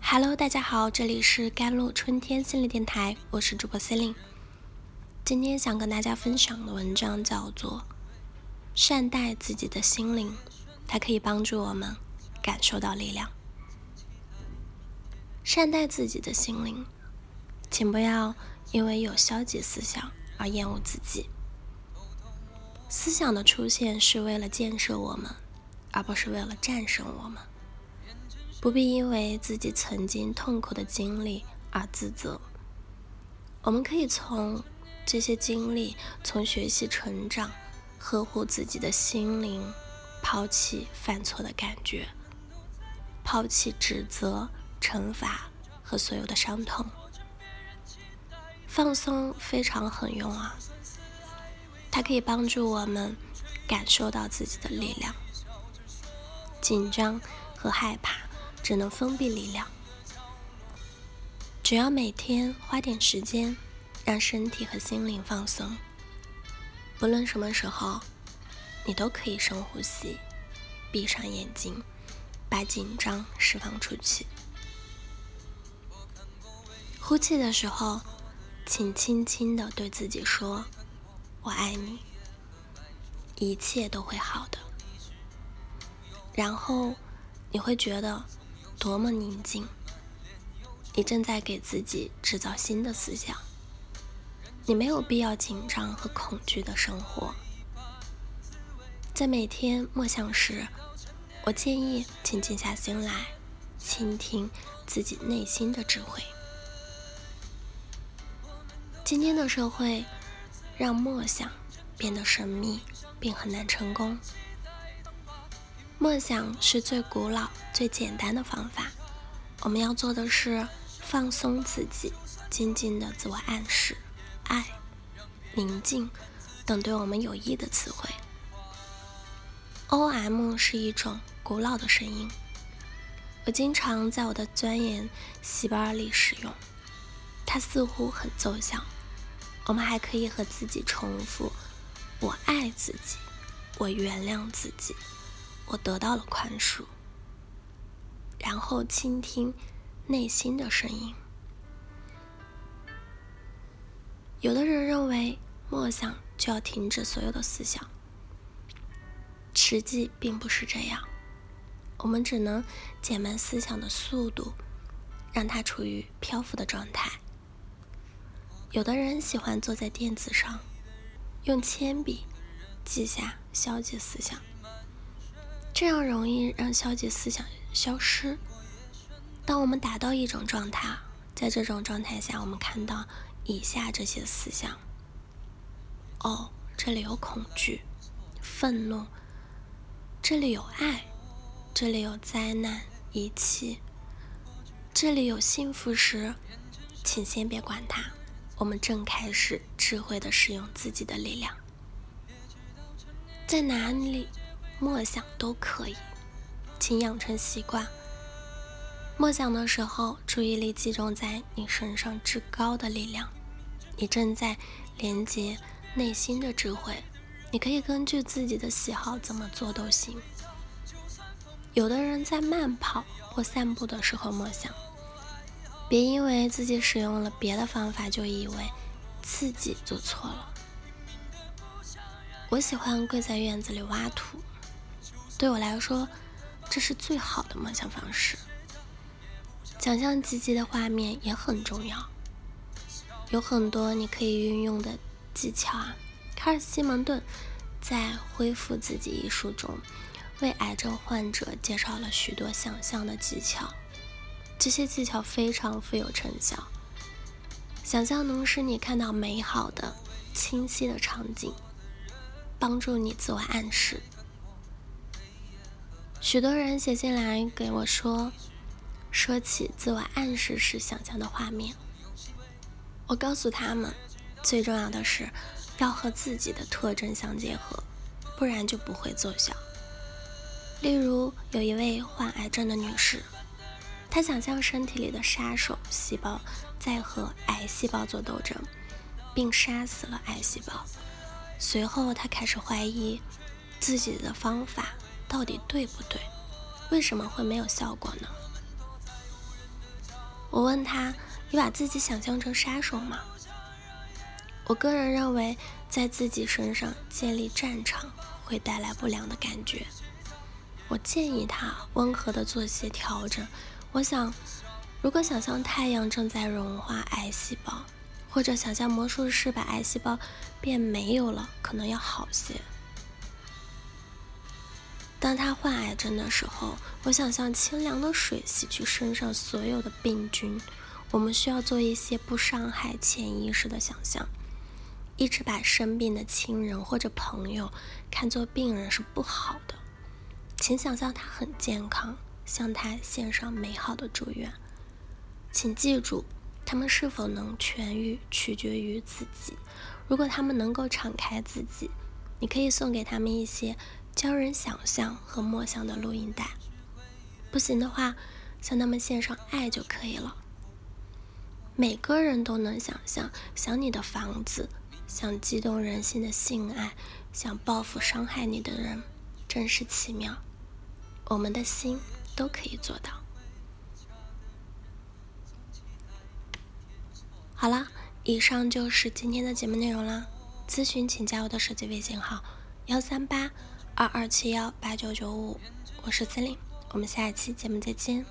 Hello，大家好，这里是甘露春天心理电台，我是主播 c e l i n e 今天想跟大家分享的文章叫做《善待自己的心灵》，它可以帮助我们感受到力量。善待自己的心灵，请不要因为有消极思想而厌恶自己。思想的出现是为了建设我们，而不是为了战胜我们。不必因为自己曾经痛苦的经历而自责。我们可以从这些经历，从学习成长，呵护自己的心灵，抛弃犯错的感觉，抛弃指责、惩罚和所有的伤痛。放松非常很用啊，它可以帮助我们感受到自己的力量。紧张和害怕。只能封闭力量。只要每天花点时间，让身体和心灵放松，不论什么时候，你都可以深呼吸，闭上眼睛，把紧张释放出去。呼气的时候，请轻轻的对自己说：“我爱你，一切都会好的。”然后你会觉得。多么宁静！你正在给自己制造新的思想。你没有必要紧张和恐惧的生活。在每天默想时，我建议请静下心来，倾听自己内心的智慧。今天的社会让默想变得神秘，并很难成功。默想是最古老、最简单的方法。我们要做的是放松自己，静静的自我暗示、爱、宁静等对我们有益的词汇。O.M 是一种古老的声音，我经常在我的钻研细胞里使用。它似乎很奏效。我们还可以和自己重复：“我爱自己，我原谅自己。”我得到了宽恕，然后倾听内心的声音。有的人认为默想就要停止所有的思想，实际并不是这样。我们只能减慢思想的速度，让它处于漂浮的状态。有的人喜欢坐在垫子上，用铅笔记下消极思想。这样容易让消极思想消失。当我们达到一种状态，在这种状态下，我们看到以下这些思想：哦，这里有恐惧、愤怒；这里有爱；这里有灾难、遗弃；这里有幸福时，请先别管它。我们正开始智慧的使用自己的力量，在哪里？默想都可以，请养成习惯。默想的时候，注意力集中在你身上至高的力量。你正在连接内心的智慧。你可以根据自己的喜好怎么做都行。有的人在慢跑或散步的时候默想，别因为自己使用了别的方法就以为自己做错了。我喜欢跪在院子里挖土。对我来说，这是最好的梦想方式。想象积极的画面也很重要，有很多你可以运用的技巧啊。卡尔·西蒙顿在《恢复自己》一书中，为癌症患者介绍了许多想象的技巧，这些技巧非常富有成效。想象能使你看到美好的、清晰的场景，帮助你自我暗示。许多人写信来给我说，说起自我暗示时想象的画面。我告诉他们，最重要的是要和自己的特征相结合，不然就不会奏效。例如，有一位患癌症的女士，她想象身体里的杀手细胞在和癌细胞做斗争，并杀死了癌细胞。随后，她开始怀疑自己的方法。到底对不对？为什么会没有效果呢？我问他：“你把自己想象成杀手吗？”我个人认为，在自己身上建立战场会带来不良的感觉。我建议他温和的做些调整。我想，如果想象太阳正在融化癌细胞，或者想象魔术师把癌细胞变没有了，可能要好些。当他患癌症的时候，我想象清凉的水洗去身上所有的病菌。我们需要做一些不伤害潜意识的想象。一直把生病的亲人或者朋友看作病人是不好的。请想象他很健康，向他献上美好的祝愿。请记住，他们是否能痊愈取决于自己。如果他们能够敞开自己，你可以送给他们一些教人想象和默想的录音带。不行的话，向他们献上爱就可以了。每个人都能想象，想你的房子。想激动人心的性爱，想报复伤害你的人，真是奇妙。我们的心都可以做到。好了，以上就是今天的节目内容啦。咨询请加我的手机微信号：幺三八二二七幺八九九五，我是司令，我们下一期节目再见。